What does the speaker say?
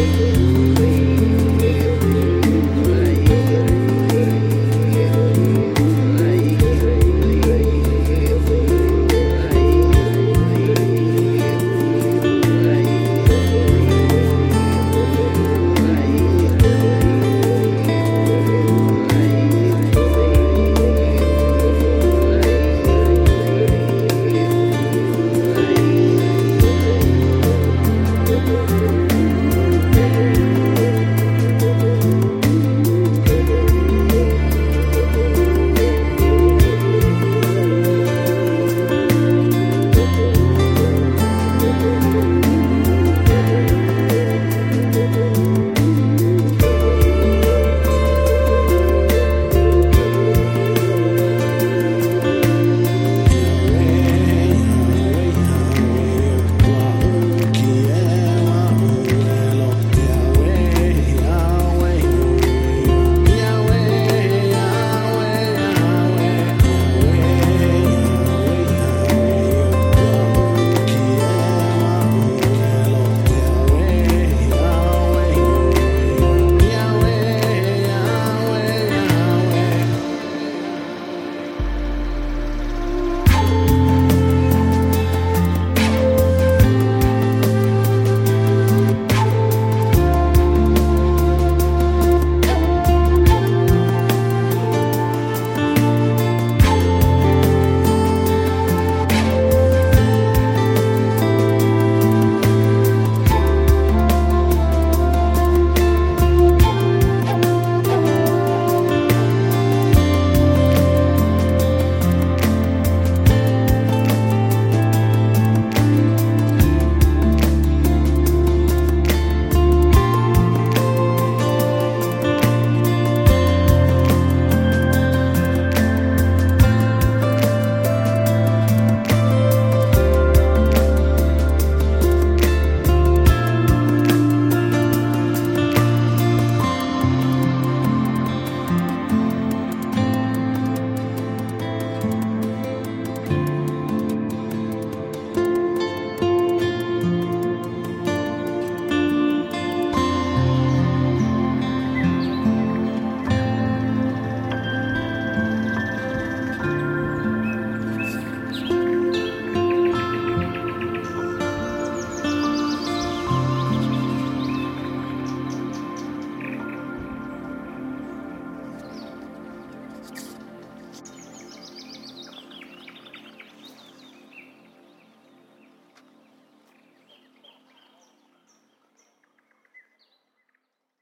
you.